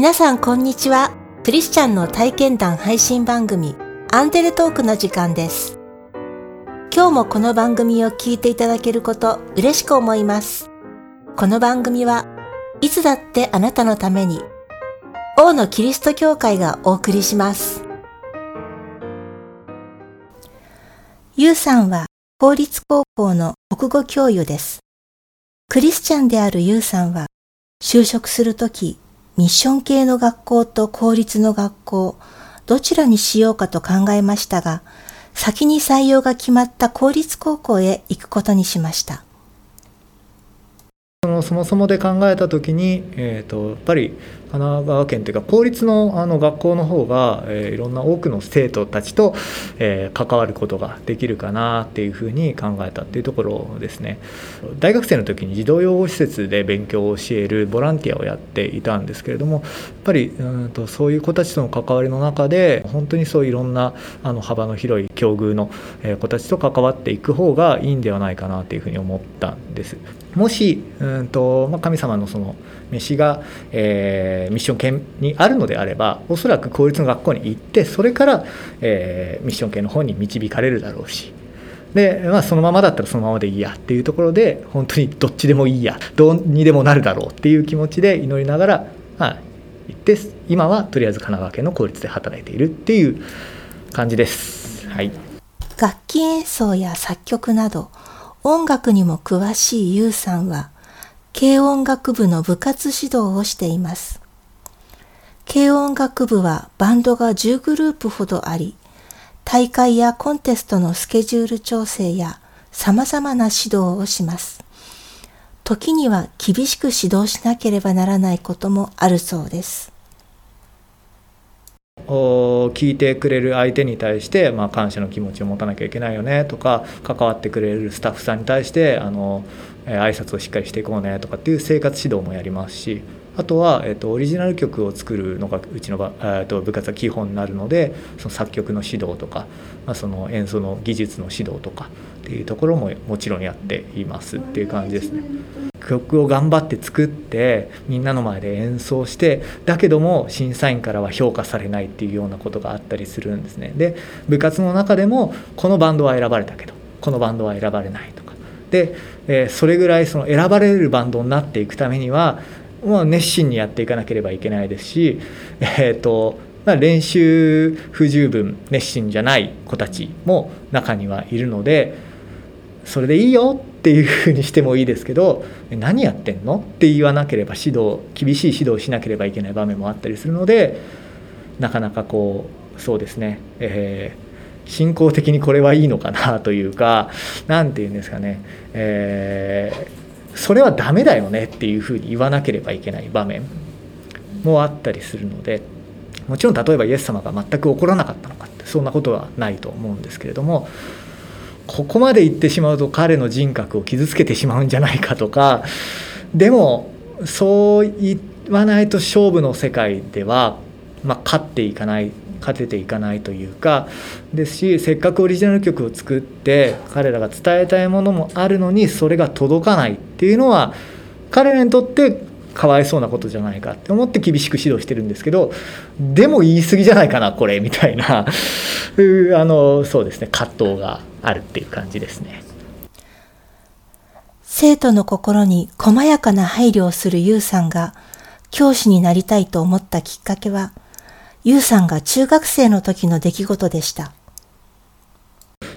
皆さんこんにちは。クリスチャンの体験談配信番組アンデルトークの時間です。今日もこの番組を聞いていただけること嬉しく思います。この番組はいつだってあなたのために王のキリスト教会がお送りします。ゆうさんは公立高校の国語教諭です。クリスチャンであるゆうさんは就職するときミッション系の学校と公立の学校、どちらにしようかと考えましたが、先に採用が決まった公立高校へ行くことにしました。そのそもそもで考えた時に、えーと、やっぱり神奈川県というか公立のあの学校の方が、えー、いろんな多くの生徒たちと、えー、関わることができるかなっていうふうに考えたっていうところですね大学生の時に児童養護施設で勉強を教えるボランティアをやっていたんですけれどもやっぱりうんとそういう子たちとの関わりの中で本当にそういろんなあの幅の広い境遇の子たちと関わっていく方がいいんではないかなというふうに思ったんです。もしうんと、まあ、神様のその飯が、えー、ミッション系にあるのであればおそらく公立の学校に行ってそれから、えー、ミッション系の方に導かれるだろうしで、まあ、そのままだったらそのままでいいやっていうところで本当にどっちでもいいやどうにでもなるだろうっていう気持ちで祈りながら、まあ、行って今はとりあえず神奈川県の公立で働いているっていう感じです。はい、楽器演奏や作曲など音楽にも詳しいゆうさんは、軽音楽部の部活指導をしています。軽音楽部はバンドが10グループほどあり、大会やコンテストのスケジュール調整や様々な指導をします。時には厳しく指導しなければならないこともあるそうです。聞いてくれる相手に対して、まあ、感謝の気持ちを持たなきゃいけないよねとか関わってくれるスタッフさんに対してあの挨拶をしっかりしていこうねとかっていう生活指導もやりますしあとは、えっと、オリジナル曲を作るのがうちのえっと、部活は基本になるのでその作曲の指導とか、まあ、その演奏の技術の指導とかっていうところももちろんやっていますっていう感じですね。曲を頑張って作ってみんなの前で演奏してだけども審査員からは評価されないっていうようなことがあったりするんですねで部活の中でもこのバンドは選ばれたけどこのバンドは選ばれないとかで、えそれぐらいその選ばれるバンドになっていくためには、まあ、熱心にやっていかなければいけないですし、えーとまあ、練習不十分熱心じゃない子たちも中にはいるのでそれでいいよっていうふうにしてもいいですけど何やってんの？って言わなければ指導厳しい指導しなければいけない場面もあったりするのでなかなかこうそうですね、えー、信仰的にこれはいいのかなというか何て言うんですかね、えー、それはダメだよねっていうふうに言わなければいけない場面もあったりするのでもちろん例えばイエス様が全く怒らなかったのかってそんなことはないと思うんですけれどもここまで言ってしまうと彼の人格を傷つけてしまうんじゃないかとかでもそう言わないと勝負の世界では、まあ、勝っていかない勝てていかないというかですしせっかくオリジナル曲を作って彼らが伝えたいものもあるのにそれが届かないっていうのは彼らにとってかわいそうなことじゃないかって思って厳しく指導してるんですけどでも言い過ぎじゃないかなこれみたいな。あのそうですね葛藤が。あるっていう感じですね。生徒の心に細やかな配慮をするユウさんが教師になりたいと思ったきっかけは、ユウさんが中学生の時の出来事でした。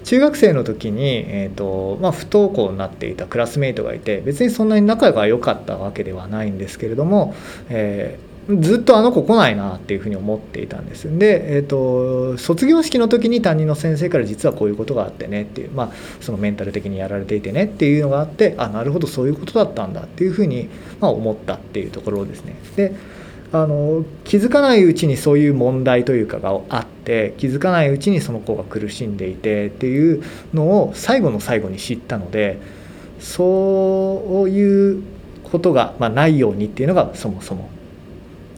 中学生の時に、えーとまあ、不登校になっていたクラスメイトがいて別にそんなに仲が良かったわけではないんですけれども、えーずっとあの子来ないなっていうふうに思っていたんですで、えーと、卒業式の時に担任の先生から実はこういうことがあってねっていう、まあ、そのメンタル的にやられていてねっていうのがあってあなるほどそういうことだったんだっていうふうに、まあ、思ったっていうところですね。であの気づかないうちにそういう問題というかがあって気づかないうちにその子が苦しんでいてっていうのを最後の最後に知ったのでそういうことが、まあ、ないようにっていうのがそもそも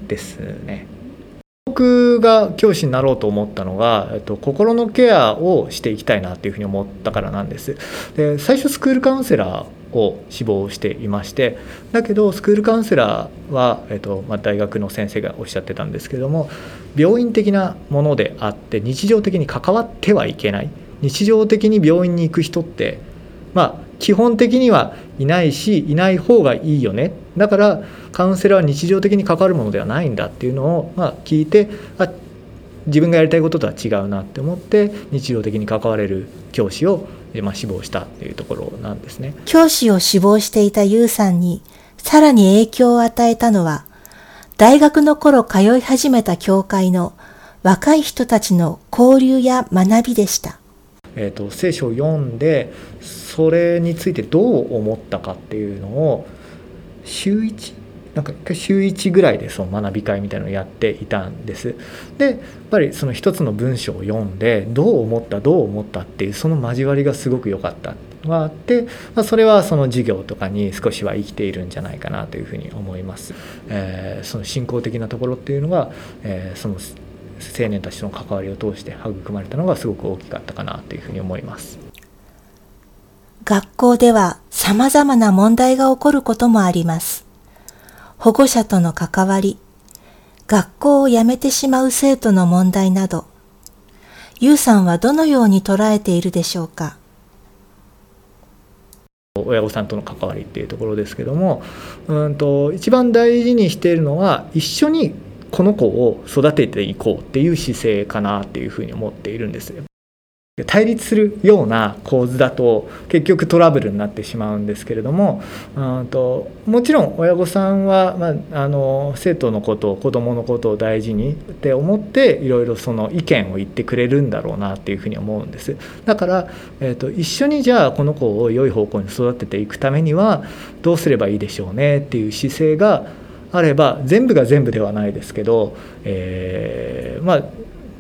ですね。僕が教師になろうと思ったのが、えっと、心のケアをしていきたいなっていうふうに思ったからなんです。で最初スクールカウンセラーを志望していましてだけどスクールカウンセラーは、えーとまあ、大学の先生がおっしゃってたんですけども病院的なものであって日常的に関わってはいけない日常的に病院に行く人ってまあ基本的にはいないしいない方がいいよねだからカウンセラーは日常的に関わるものではないんだっていうのを、まあ、聞いてあ自分がやりたいこととは違うなって思って日常的に関われる教師を、まあ、志望したっていうところなんですね教師を志望していたユウさんにさらに影響を与えたのは大学の頃通い始めた教会の若い人たちの交流や学びでした。えーと、聖書を読んでそれについてどう思ったかっていうのを週1なんか週1ぐらいでその学び会みたいなのをやっていたんです。でやっぱりその一つの文章を読んでどう思ったどう思ったっていうその交わりがすごく良かったのがあって、まあ、それはその授業とかに少しは生きているんじゃないかなというふうに思います。えー、その信仰的なところっていうのが、えー、その青年たちとの関わりを通して育まれたのがすごく大きかったかなというふうに思います。学校では様々な問題が起こることもあります。保護者との関わり、学校を辞めてしまう生徒の問題など、ゆうさんはどのように捉えているでしょうか？親御さんとの関わりっていうところですけどもうんと一番大事にしているのは一緒にこの子を育てていこうっていう姿勢かなっていうふうに思っているんです。対立するような構図だと結局トラブルになってしまうんですけれどもともちろん親御さんは、まあ、あの生徒のことを子どものことを大事にって思っていろいろその意見を言ってくれるんだろうなっていうふうに思うんです。だから、えーと、一緒にじゃあこの子を良い方向に育てていくためにはどうすればいいでしょうねっていう姿勢があれば全部が全部ではないですけど、えー、まあ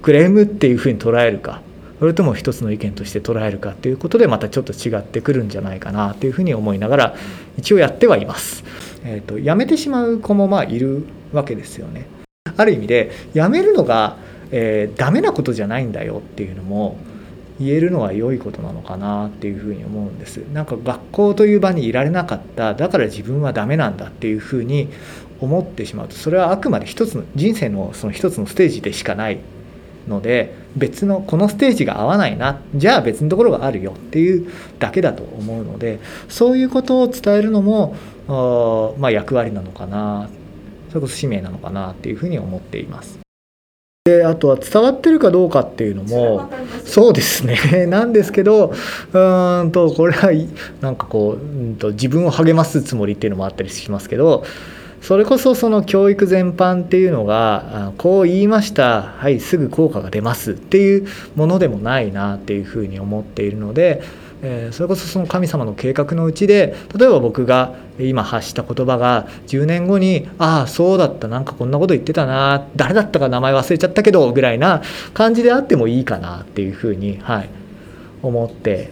クレームっていうふうに捉えるかそれとも一つの意見として捉えるかということでまたちょっと違ってくるんじゃないかなというふうに思いながら一応やってはいます。えーと、辞めてしまう子もまあいるわけですよね。ある意味で辞めるのが、えー、ダメなことじゃないんだよっていうのも言えるのは良いことなのかなっていうふうに思うんです。なんか学校という場にいられなかっただから自分はダメなんだっていうふうに思ってしまうとそれはあくまで一つの人生のその一つのステージでしかないので別のこのステージが合わないなじゃあ別のところがあるよっていうだけだと思うのでそういうことを伝えるのもまあ、役割なのかなそれこそ使命なのかなっていうふうに思っています。であとは伝わってるかどうかっていうのもそうですね なんですけどうんとこれはなんかこううんと自分を励ますつもりっていうのもあったりしますけどそれこそその教育全般っていうのがこう言いました。はいすぐ効果が出ます。っていうものでもないなっていうふうに思っているので、えそれこそその神様の計画のうちで例えば僕が今発した言葉が10年後にああそうだった。なんかこんなこと言ってたな。誰だったか名前忘れちゃったけどぐらいな感じであってもいいかなっていうふうに、はい、思って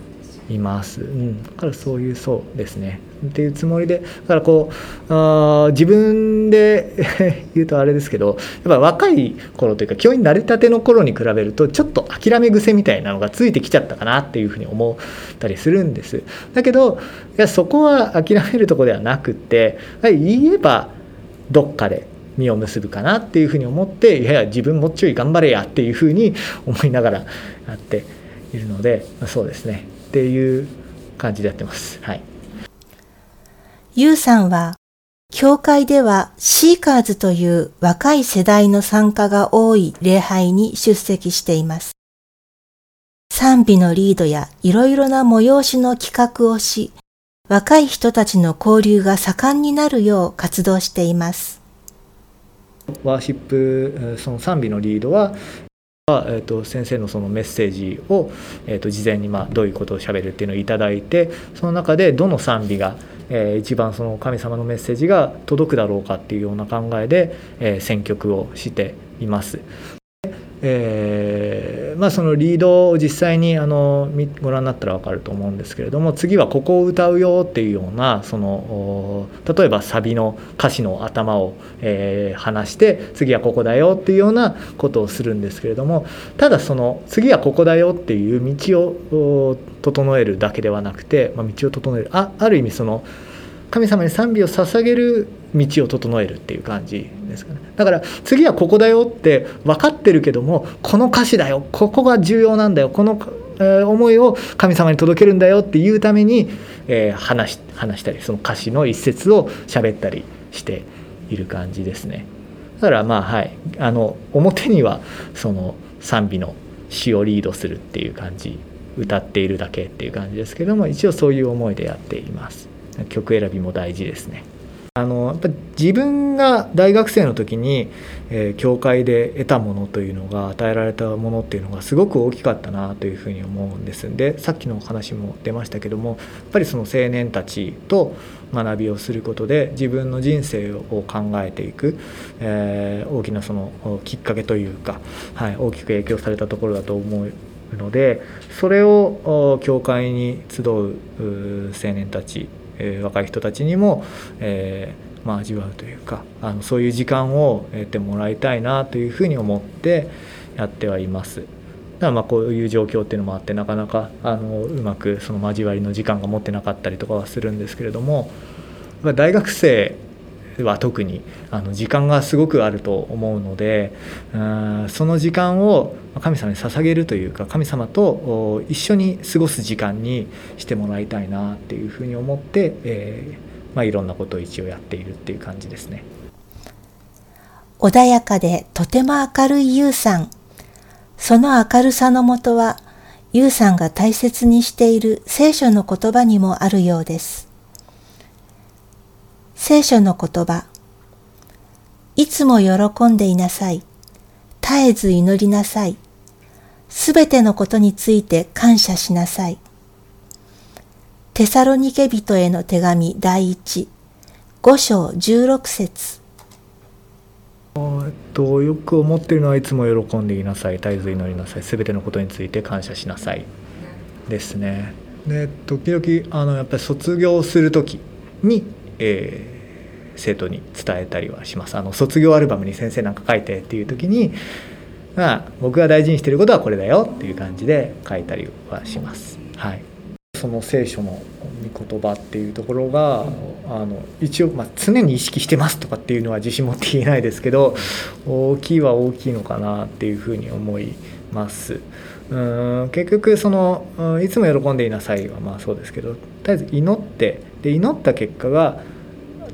います。うん、だからそういうそうですね。っていうつもりでだからこうあ自分で 言うとあれですけどやっぱ若い頃というか教員になりたての頃に比べるとちょっと諦め癖みたいなのがついてきちゃったかなっていうふうに思ったりするんです。だけどいやそこは諦めるとこではなくって言えばどっかで実を結ぶかなっていうふうに思っていやいや自分もうちょい頑張れやっていうふうに思いながらやっているのでそうですねっていう感じでやってます。はい。ゆうさんは、教会ではシーカーズという若い世代の参加が多い礼拝に出席しています。賛美のリードやいろいろな催しの企画をし、若い人たちの交流が盛んになるよう活動しています。ワーシップ、その賛美のリードは、えーと、先生のそのメッセージを、えーと、事前にまあどういうことをしゃべるっていうのを頂いてその中でどの賛美が、えー、一番その神様のメッセージが届くだろうかっていうような考えで、え、選曲をしています。えー、まあ、そのリードを実際にあのご覧になったら分かると思うんですけれども次はここを歌うよっていうようなその例えばサビの歌詞の頭を、えー、話して次はここだよっていうようなことをするんですけれどもただその次はここだよっていう道を整えるだけではなくて、まあ、道を整える。あある意味その神様に賛美を捧げる道を整えるっていう感じですかね。だから次はここだよって分かってるけどもこの歌詞だよここが重要なんだよこの、え思いを神様に届けるんだよっていうために、え、話話したりその歌詞の一節を喋ったりしている感じですね。だからまあはい。あの表にはその賛美の詩をリードするっていう感じ歌っているだけっていう感じですけども一応そういう思いでやっています。曲選びも大事ですね。あのやっぱ自分が大学生の時に、えー、教会で得たものというのが与えられたものっていうのがすごく大きかったなというふうに思うんです。でさっきのお話も出ましたけどもやっぱりその青年たちと学びをすることで自分の人生を考えていく、えー、大きなそのきっかけというか、はい、大きく影響されたところだと思うのでそれを教会に集う青年たちえー、若い人たちにも、えー、まあ、味わうというかあのそういう時間を得てもらいたいなというふうに思ってやってはいます。だまあこういう状況っていうのもあってなかなかあのうまくその交わりの時間が持ってなかったりとかはするんですけれども大学生は特にあの時間がすごくあると思うのでその時間を神様に捧げるというか神様と一緒に過ごす時間にしてもらいたいなっていうふうに思って、えーまあ、いろんなことを一応やっているっていう感じですね。穏やかでとても明るい優さん。その明るさのもとは、優さんが大切にしている聖書の言葉にもあるようです。聖書の言葉。いつも喜んでいなさい。絶えず祈りなさい。すべてのことについて感謝しなさい。テサロニケ人への手紙第一、五章十六節。えっと、よく思っているのはいつも喜んでいなさい、絶えず祈りなさい、すべてのことについて感謝しなさいですね。で、時々あのやっぱり卒業する時に、えー生徒に伝えたりはしますあの卒業アルバムに先生なんか書いてっていう時に、まあ、僕が大事にしてることはこれだよっていう感じで書いたりはします。はい、その聖書の御言葉っていうところがあの一応、まあ、常に意識してますとかっていうのは自信持って言えないですけど大きいは大きいのかなっていうふうに思います。うん結局そのいつも喜んでいなさいはまあそうですけどとりあえず祈ってで祈った結果が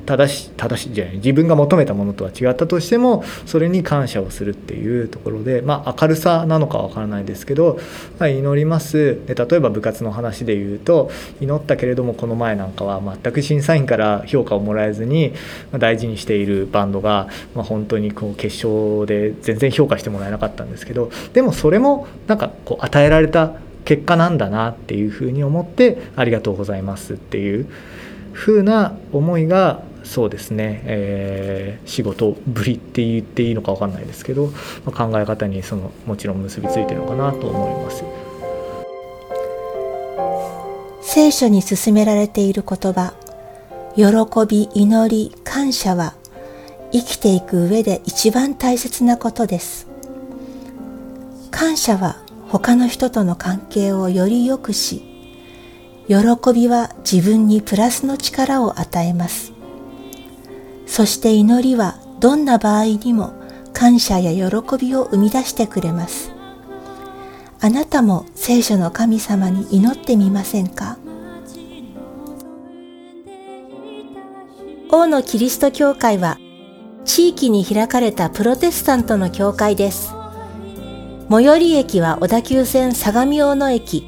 正し正しいじゃない自分が求めたものとは違ったとしてもそれに感謝をするっていうところで、まあ、明るさなのかわからないですけど、まあ、祈ります。で例えば部活の話で言うと祈ったけれどもこの前なんかは全く審査員から評価をもらえずに大事にしているバンドが、まあ、本当にこう決勝で全然評価してもらえなかったんですけどでもそれもなんかこう与えられた結果なんだなっていうふうに思ってありがとうございますっていう風な思いがそうですね、えー、仕事ぶりって言っていいのか分かんないですけど、まあ、考え方にそのもちろん結びついてるのかなと思います。聖書に進められている言葉喜び祈り感謝は生きていく上で一番大切なことです。感謝は他の人との関係をより良くし喜びは自分にプラスの力を与えます。そして祈りはどんな場合にも感謝や喜びを生み出してくれます。あなたも聖書の神様に祈ってみませんか？王のキリスト教会は地域に開かれたプロテスタントの教会です。最寄り駅は小田急線相模大野駅、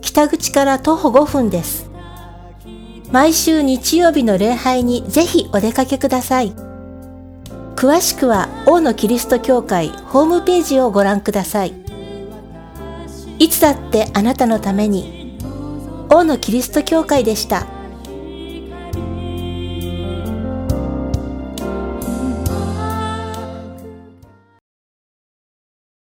北口から徒歩5分です。毎週日曜日の礼拝にぜひお出かけください。詳しくは王のキリスト教会ホームページをご覧ください。いつだってあなたのために王のキリスト教会でした。